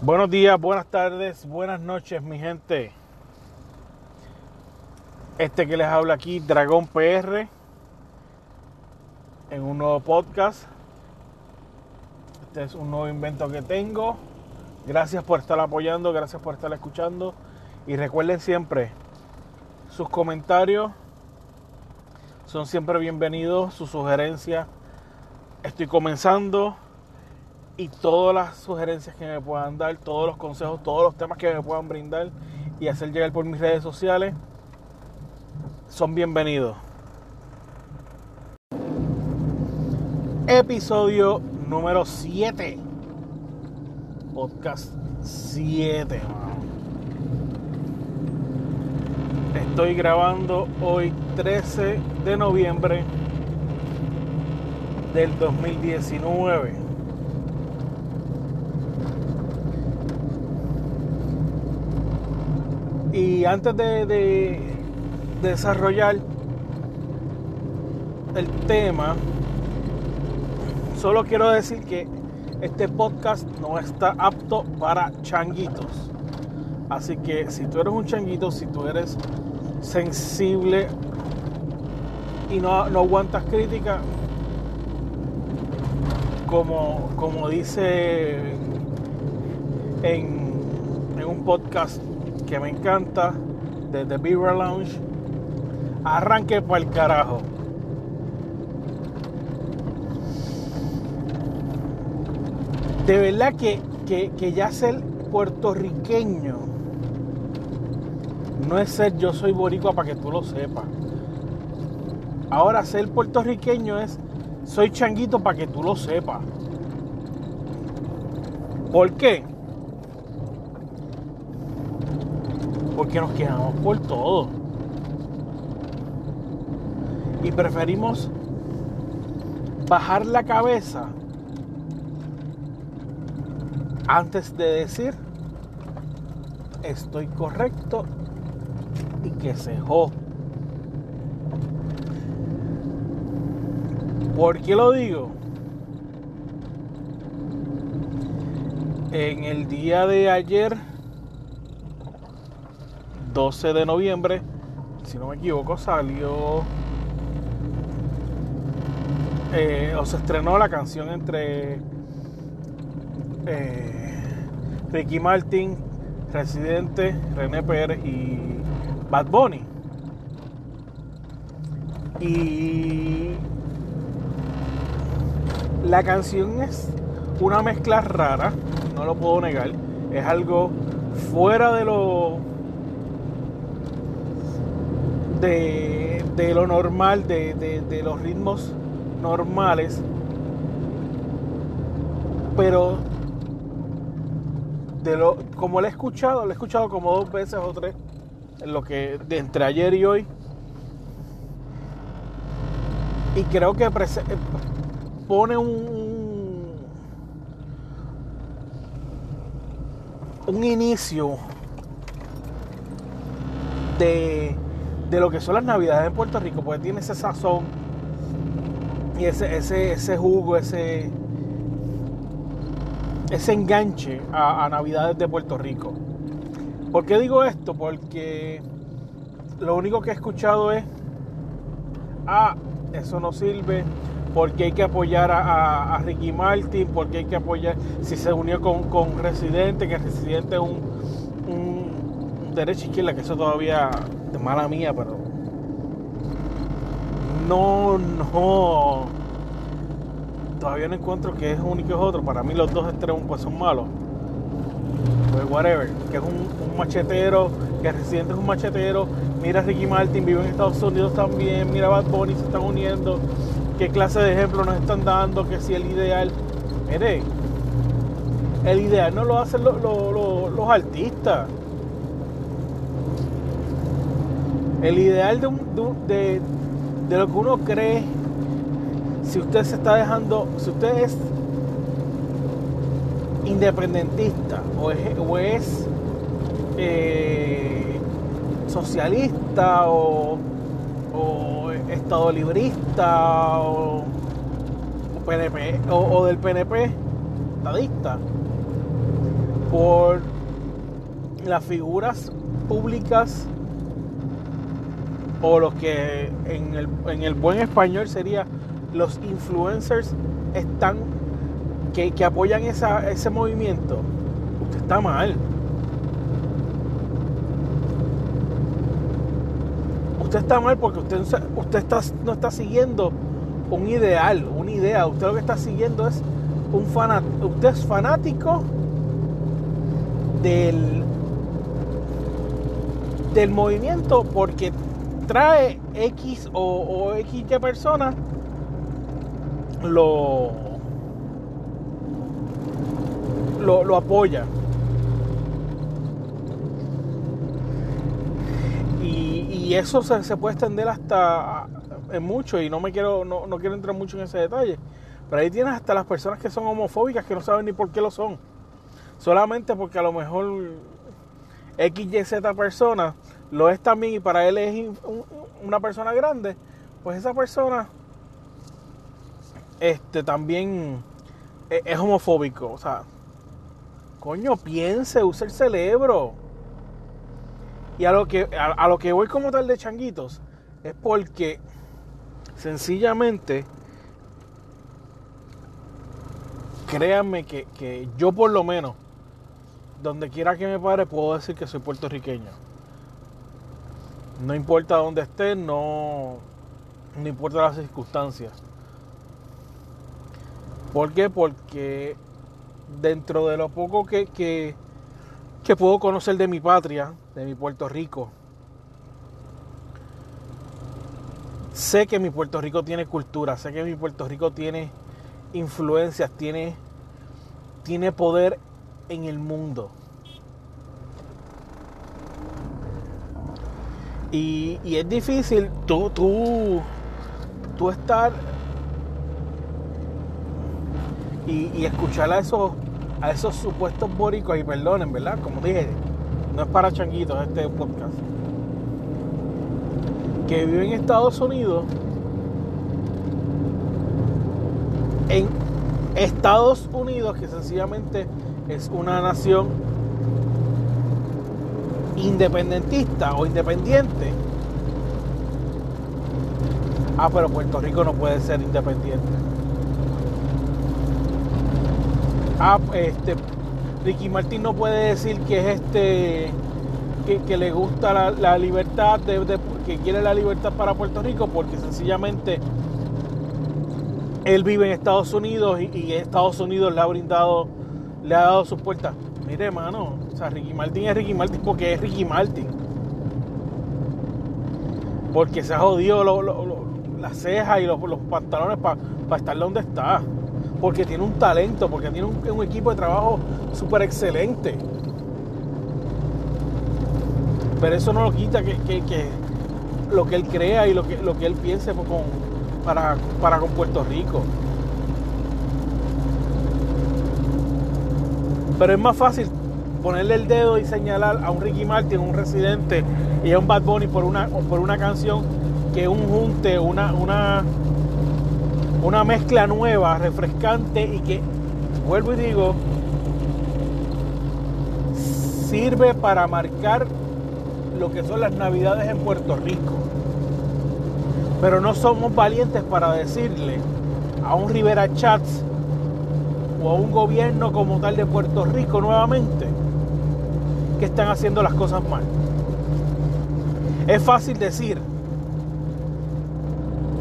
Buenos días, buenas tardes, buenas noches, mi gente. Este que les habla aquí, Dragón PR, en un nuevo podcast. Este es un nuevo invento que tengo. Gracias por estar apoyando, gracias por estar escuchando. Y recuerden siempre, sus comentarios son siempre bienvenidos, sus sugerencias. Estoy comenzando y todas las sugerencias que me puedan dar, todos los consejos, todos los temas que me puedan brindar y hacer llegar por mis redes sociales son bienvenidos. Episodio número 7. Podcast 7. Estoy grabando hoy 13 de noviembre del 2019. Y antes de, desarrollar el tema, solo quiero decir que este podcast no está apto para changuitos. Así que si tú eres un changuito, si tú eres sensible y no, no aguantas crítica, como, como dice en, en un podcast que me encanta, de The Beaver Lounge, arranque para el carajo. De verdad que, que, ya ser puertorriqueño no es ser yo soy boricua para que tú lo sepas. Ahora ser puertorriqueño es soy changuito para que tú lo sepas. ¿Por qué? porque nos quejamos por todo. Y preferimos bajar la cabeza antes de decir estoy correcto y que se jo. ¿Por qué lo digo? En el día de ayer 12 de noviembre, si no me equivoco, salió eh, o se estrenó la canción entre eh, Ricky Martin, Residente, René Pérez y Bad Bunny. Y la canción es una mezcla rara, no lo puedo negar. Es algo fuera de lo de, lo normal, de, los ritmos normales, pero de lo, como lo he escuchado, lo he escuchado como dos veces o tres, lo que de entre ayer y hoy, y creo que pone un, un inicio de de lo que son las navidades en Puerto Rico, porque tiene ese sazón y ese, ese, ese jugo, ese, ese enganche a, navidades de Puerto Rico. ¿Por qué digo esto? Porque lo único que he escuchado es, ah, eso no sirve, porque hay que apoyar a, Ricky Martin, porque hay que apoyar, si se unió con, con Residente, que Residente es un, un, derecha izquierda, que eso todavía mala mía, pero no, no. Todavía no encuentro que es uno y que es otro. Para mí los dos extremos pues son malos. Pues whatever. Que es un, machetero, que Residente es un machetero. Mira Ricky Martin, vive en Estados Unidos también. Mira Bad Bunny, se están uniendo. ¿Qué clase de ejemplo nos están dando? Que si el ideal... Mire, el ideal no lo hacen los artistas. El ideal de, de, lo que uno cree, si usted se está dejando, si usted es independentista o es eh, socialista o, estado librista o, PNP o, del PNP estadista por las figuras públicas o los que en el, en el buen español sería los influencers están que, que apoyan ese movimiento, usted está mal. Usted está mal porque usted, usted está, no está siguiendo un ideal, una idea. Usted lo que está siguiendo es un fanático. Usted es fanático del, del movimiento porque trae X o, o XY personas lo, lo, apoya. Y, eso se, puede extender hasta en mucho y no me quiero no, no quiero entrar mucho en ese detalle. Pero ahí tienes hasta las personas que son homofóbicas que no saben ni por qué lo son. Solamente porque a lo mejor X, Y, Z persona lo es también y para él es una persona grande, pues esa persona este también e, es homofóbico. O sea, coño, piense, use el cerebro. Y a lo que, a, lo que voy como tal de changuitos es porque sencillamente créanme que, que, yo por lo menos, donde quiera que me pare, puedo decir que soy puertorriqueño. No importa dónde esté, no, no importa las circunstancias. ¿Por qué? Porque dentro de lo poco que, que, puedo conocer de mi patria, de mi Puerto Rico, sé que mi Puerto Rico tiene cultura, sé que mi Puerto Rico tiene influencias, tiene, tiene poder en el mundo. Y, y es difícil tú, tú, tú estar y, escuchar a esos, a esos supuestos boricos, y perdonen, ¿verdad? Como dije, no es para changuitos este podcast, que viven en Estados Unidos, en Estados Unidos, que sencillamente es una nación independentista o independiente. Ah, pero Puerto Rico no puede ser independiente. Ah, este, Ricky Martín no puede decir que es este, que, le gusta la, libertad, que quiere la libertad para Puerto Rico, porque sencillamente él vive en Estados Unidos y, Estados Unidos le ha brindado, le ha dado sus puertas. Mire, hermano, o sea, Ricky Martin es Ricky Martin porque es Ricky Martin. Porque se ha jodido las cejas y los, pantalones para estar donde está porque tiene un talento, porque tiene un, equipo de trabajo súper excelente. Pero eso no lo quita que, lo que él crea y lo que, él piense para, con Puerto Rico. Pero es más fácil ponerle el dedo y señalar a un Ricky Martin, un residente y a un Bad Bunny por una, canción que un junte, una, una mezcla nueva, refrescante y que, vuelvo y digo, sirve para marcar lo que son las navidades en Puerto Rico. Pero no somos valientes para decirle a un Rivera Chats o a un gobierno como tal de Puerto Rico nuevamente que están haciendo las cosas mal. Es fácil decir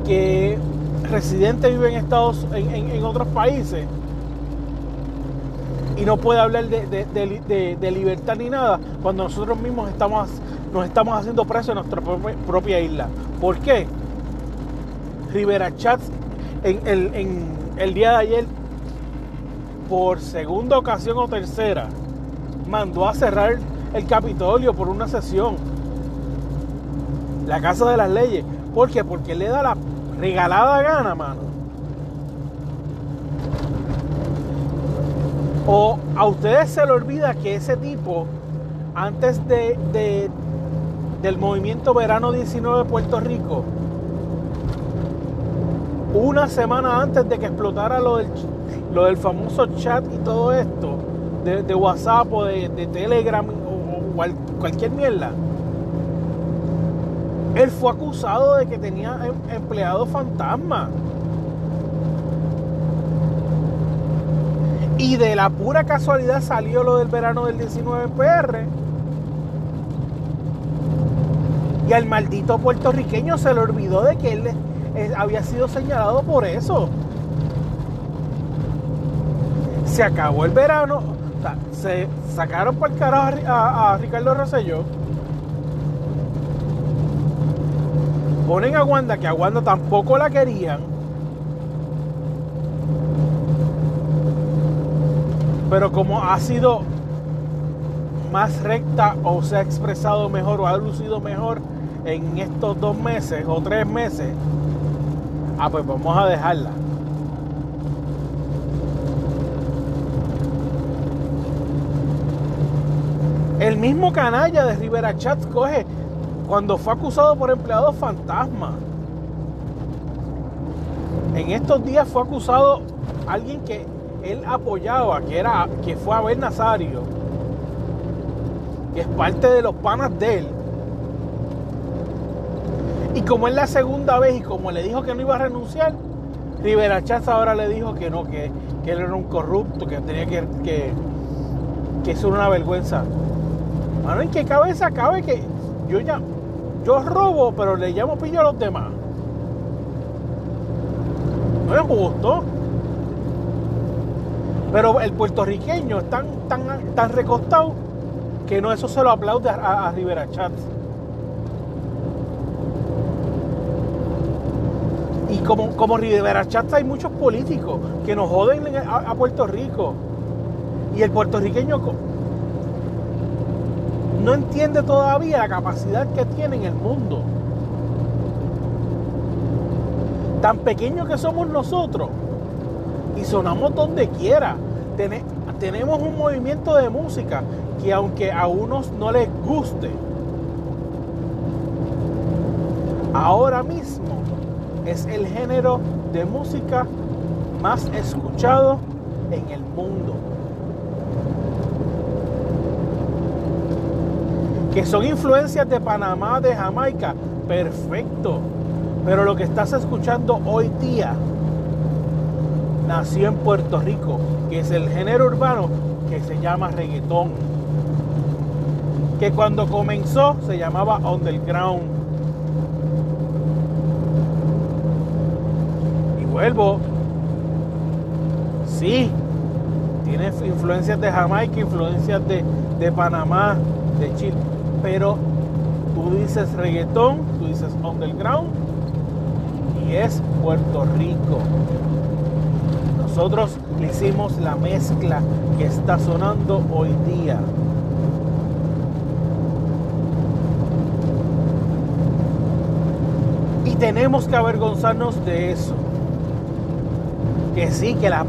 que residente vive en Estados en, otros países y no puede hablar de, libertad ni nada cuando nosotros mismos estamos nos estamos haciendo presos en nuestra propia, isla. ¿Por qué? Rivera Chats en el, en el día de ayer, por segunda ocasión o tercera, mandó a cerrar el Capitolio por una sesión. La Casa de las Leyes. ¿Por qué? Porque le da la regalada gana, mano. O a ustedes se le olvida que ese tipo, antes de, del movimiento Verano 19 de Puerto Rico, una semana antes de que explotara lo del, lo del famoso chat y todo esto, de, WhatsApp o de, Telegram o, cualquier mierda, él fue acusado de que tenía em, empleados fantasma. Y de la pura casualidad salió lo del verano del 19 PR. Y al maldito puertorriqueño se le olvidó de que él había sido señalado por eso. Se acabó el verano, se sacaron por el carajo a, Ricardo Rosselló. Ponen a Wanda, que a Wanda tampoco la querían. Pero como ha sido más recta o se ha expresado mejor o ha lucido mejor en estos dos meses o tres meses, Ah, pues vamos a dejarla. El mismo canalla de Rivera Chats coge cuando fue acusado por empleados fantasma. En estos días fue acusado alguien que él apoyaba, que era que fue Abel Nazario, que es parte de los panas de él y como es la segunda vez y como le dijo que no iba a renunciar, Rivera Chávez ahora le dijo que no, que, él era un corrupto, que tenía que, que, que eso era una vergüenza. Mano, ¿en qué cabeza cabe que yo ya, yo robo, pero le llamo pillo a los demás? No es justo. Pero el puertorriqueño es tan, recostado que no, eso se lo aplaude a, Rivera Chats. Y como, Rivera Chata hay muchos políticos que nos joden a, Puerto Rico. Y el puertorriqueño no entiende todavía la capacidad que tiene en el mundo. Tan pequeño que somos nosotros y sonamos donde quiera. tenemos un movimiento de música que aunque a unos no les guste, ahora mismo es el género de música más escuchado en el mundo. Que son influencias de Panamá, de Jamaica, perfecto. Pero lo que estás escuchando hoy día nació en Puerto Rico, que es el género urbano que se llama reggaetón. Que cuando comenzó se llamaba underground vuelvo, sí, tiene influencias de Jamaica, influencias de, Panamá, de Chile, pero tú dices reggaetón, tú dices underground y es Puerto Rico. Nosotros le hicimos la mezcla que está sonando hoy día. Y tenemos que avergonzarnos de eso que sí, que la,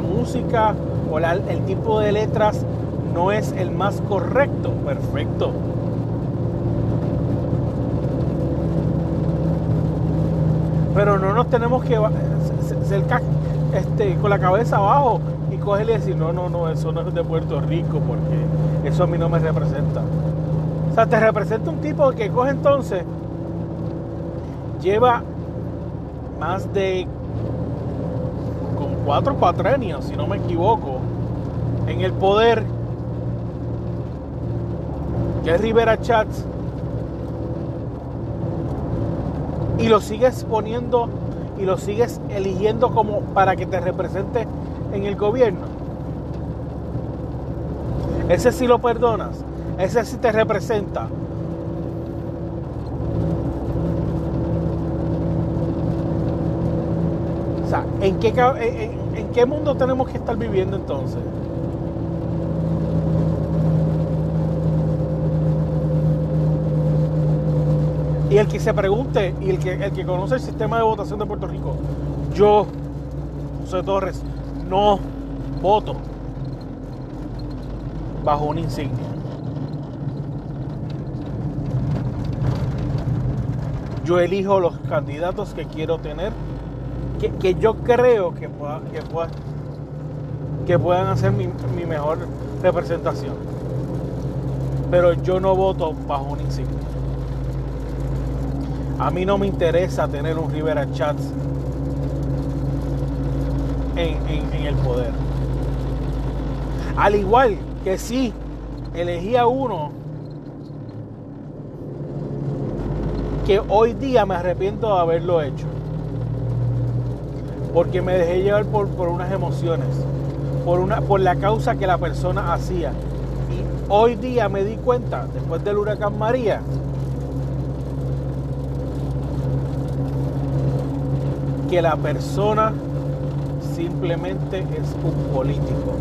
música o el tipo de letras no es el más correcto, perfecto. Pero no nos tenemos que ser este, con la cabeza abajo y cogerle y decir, no, no, no, eso no es de Puerto Rico porque eso a mí no me representa. O sea, te representa un tipo que coge entonces, lleva más de cuatro cuatrenios, si no me equivoco, en el poder, que es Rivera Chats, y lo sigues poniendo y lo sigues eligiendo como para que te represente en el gobierno. Ese sí lo perdonas, ese sí te representa. ¿en qué, en, qué mundo tenemos que estar viviendo entonces? Y el que se pregunte, y el que, el que conoce el sistema de votación de Puerto Rico, yo, José Torres, no voto bajo una insignia. Yo elijo los candidatos que quiero tener, que, yo creo que, pueda, que, pueda, que puedan hacer mi, mi mejor representación. Pero yo no voto bajo un insignia. A mí no me interesa tener un Rivera Chats en, el poder. Al igual que si elegí a uno que hoy día me arrepiento de haberlo hecho. Porque me dejé llevar por, unas emociones, por la causa que la persona hacía. Y hoy día me di cuenta, después del huracán María, que la persona simplemente es un político.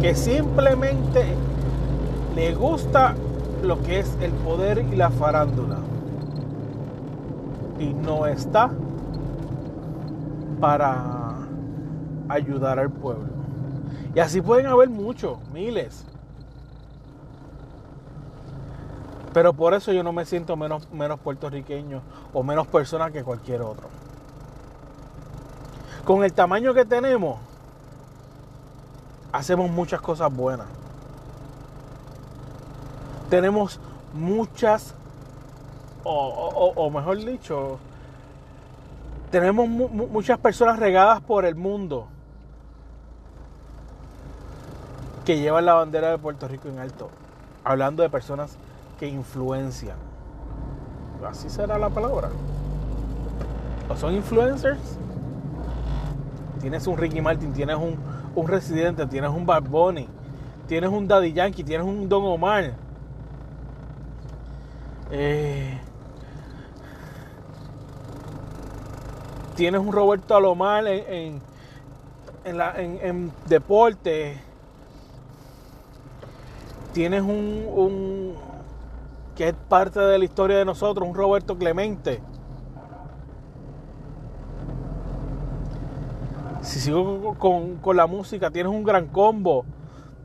Que simplemente le gusta lo que es el poder y la farándula. Y no está para ayudar al pueblo. Y así pueden haber muchos, miles. Pero por eso yo no me siento menos, menos puertorriqueño o menos persona que cualquier otro con el tamaño que tenemos, hacemos muchas cosas buenas. Tenemos muchas, o, mejor dicho, tenemos muchas personas regadas por el mundo que llevan la bandera de Puerto Rico en alto. Hablando de personas que influencian. Así será la palabra. ¿O son influencers? tienes un Ricky Martin, tienes un, un Residente, tienes un Bad Bunny, tienes un Daddy Yankee, tienes un Don Omar. Eh, tienes un Roberto Alomar en, en, en, deporte. Tienes un, un que es parte de la historia de nosotros, un Roberto Clemente. Si sigo con, la música, tienes un gran combo.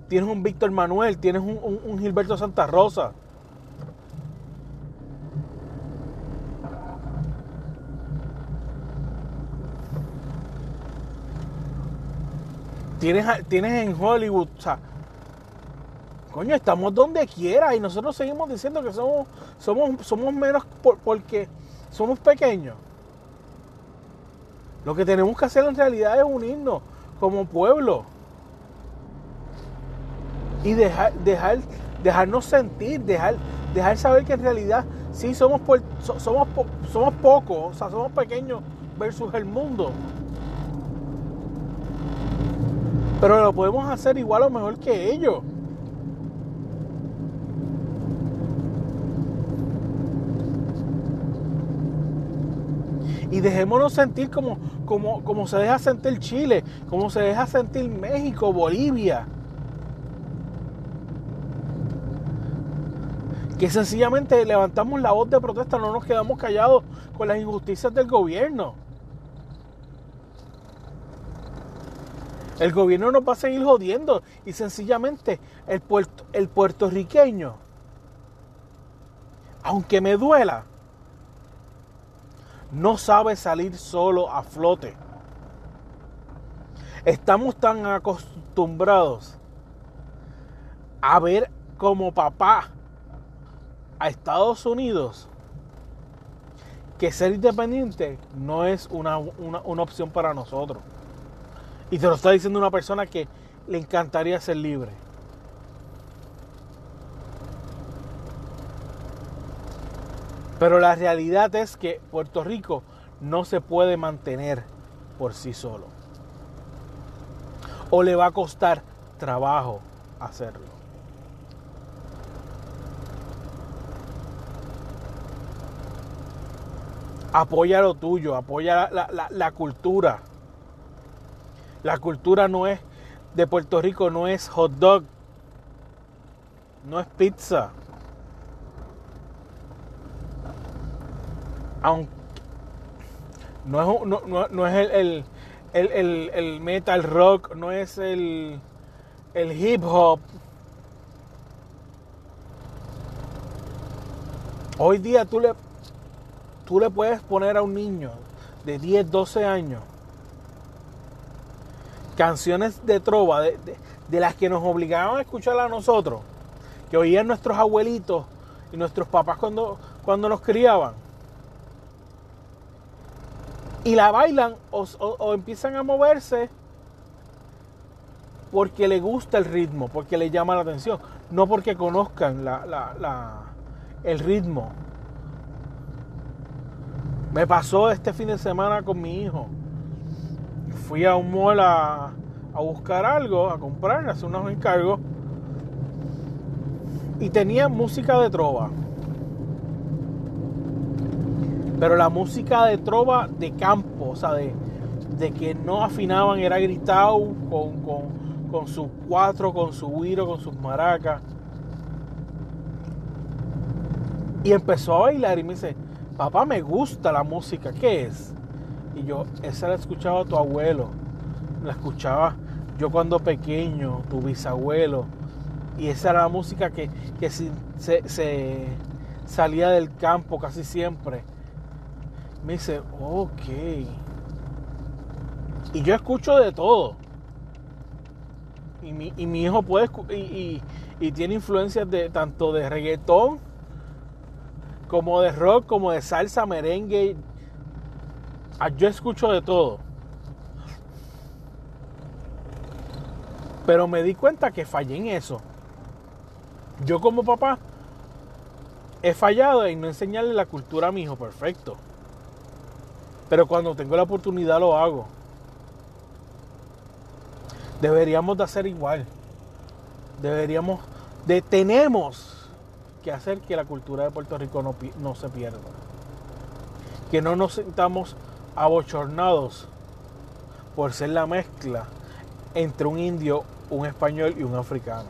Tienes un Víctor Manuel, tienes un, Gilberto Santa Rosa. Tienes, tienes en Hollywood, o sea, coño, estamos donde quiera y nosotros seguimos diciendo que somos, somos, somos menos porque somos pequeños. Lo que tenemos que hacer en realidad es unirnos como pueblo. Y dejar, dejar, dejarnos sentir, dejar, dejar saber que en realidad sí somos, somos, somos pocos, o sea, somos pequeños versus el mundo. Pero lo podemos hacer igual o mejor que ellos. Y dejémonos sentir como, como, como se deja sentir Chile, como se deja sentir México, Bolivia. Que sencillamente levantamos la voz de protesta, no nos quedamos callados con las injusticias del gobierno. El gobierno nos va a seguir jodiendo y sencillamente el, el puertorriqueño, aunque me duela, no sabe salir solo a flote. Estamos tan acostumbrados a ver como papá a Estados Unidos que ser independiente no es una, una, opción para nosotros. Y te lo está diciendo una persona que le encantaría ser libre. Pero la realidad es que Puerto Rico no se puede mantener por sí solo. O le va a costar trabajo hacerlo. Apoya lo tuyo, apoya la, cultura. La cultura no es de Puerto Rico, no es hot dog, no es pizza. Aunque no es, no, no, es el, el, el, metal rock, no es el, el hip hop. Hoy día tú le, tú le puedes poner a un niño de 10, 12 años canciones de trova, de, las que nos obligaban a escuchar a nosotros, que oían nuestros abuelitos y nuestros papás cuando, cuando nos criaban. Y la bailan o, empiezan a moverse porque le gusta el ritmo, porque le llama la atención, no porque conozcan el ritmo. Me pasó este fin de semana con mi hijo fui a un mall a, buscar algo, a comprar, a hacer unos encargos. Y tenía música de trova. Pero la música de trova de campo, o sea, de, que no afinaban, era gritado con, con, sus cuatro, con su guiro, con sus maracas. Y empezó a bailar y me dice, papá, me gusta la música, ¿qué es? Y yo, esa la escuchaba tu abuelo, la escuchaba yo cuando pequeño, tu bisabuelo. Y esa era la música que, se, salía del campo casi siempre. Me dice, ok. Y yo escucho de todo. Y mi, hijo puede y, y, tiene influencias de tanto de reggaetón como de rock, como de salsa, merengue, Ah, yo escucho de todo. Pero me di cuenta que fallé en eso. Yo como papá he fallado en no enseñarle la cultura a mi hijo, perfecto. Pero cuando tengo la oportunidad lo hago. Deberíamos de hacer igual. Deberíamos de tenemos que hacer que la cultura de Puerto Rico no, no se pierda. Que no nos sintamos abochornados por ser la mezcla entre un indio, un español y un africano.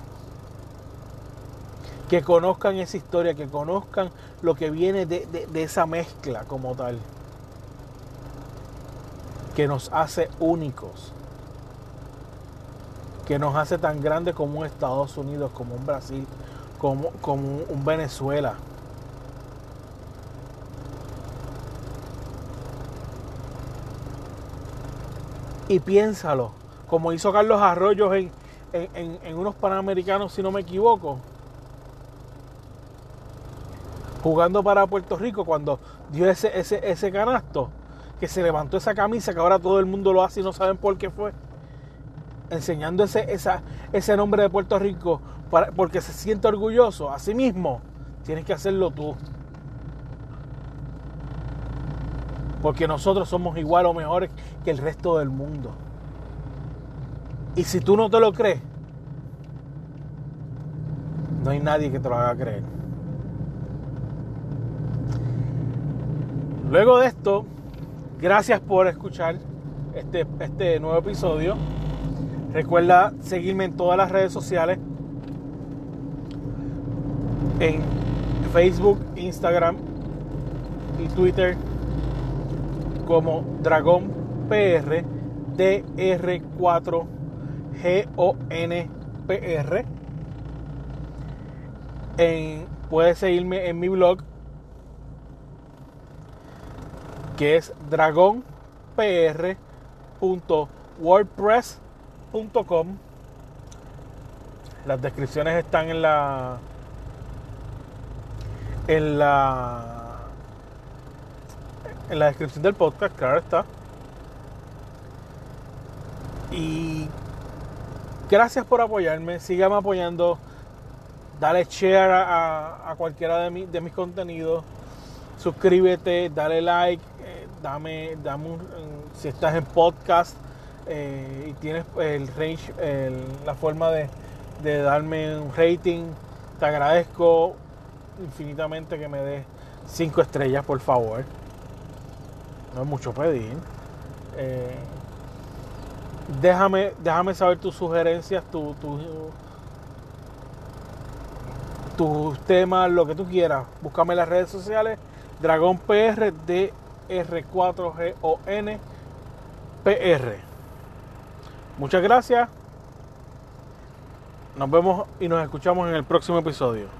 Que conozcan esa historia, que conozcan lo que viene de, esa mezcla como tal. Que nos hace únicos. Que nos hace tan grande como un Estados Unidos, como un Brasil, como, como un Venezuela. y piénsalo, como hizo Carlos Arroyos en, unos Panamericanos, si no me equivoco, jugando para Puerto Rico, cuando dio ese, ese, ese canasto, que se levantó esa camisa, que ahora todo el mundo lo hace y no saben por qué fue, enseñando ese, esa, ese nombre de Puerto Rico para, porque se siente orgulloso. Así mismo, tienes que hacerlo tú. Porque nosotros somos igual o mejores que el resto del mundo. Y si tú no te lo crees, no hay nadie que te lo haga creer. Luego de esto, gracias por escuchar este, este nuevo episodio. Recuerda seguirme en todas las redes sociales. En Facebook, Instagram y Twitter como Dragón PR DR4 GONPR. En, puedes seguirme en mi blog que es dragonpr.wordpress.com. Las descripciones están en la en la en la descripción del podcast, claro está. Y gracias por apoyarme, síganme apoyando, dale share a, cualquiera de, de, mis contenidos, suscríbete, dale like, dame, dame un, si estás en podcast eh, y tienes el range, la forma de, darme un rating, te agradezco infinitamente que me des 5 estrellas, por favor. No es mucho pedir. Eh, déjame, déjame saber tus sugerencias, tu, tus temas, lo que tú quieras. Búscame en las redes sociales, Dragón PR, d R4GONPR. Muchas gracias. Nos vemos y nos escuchamos en el próximo episodio.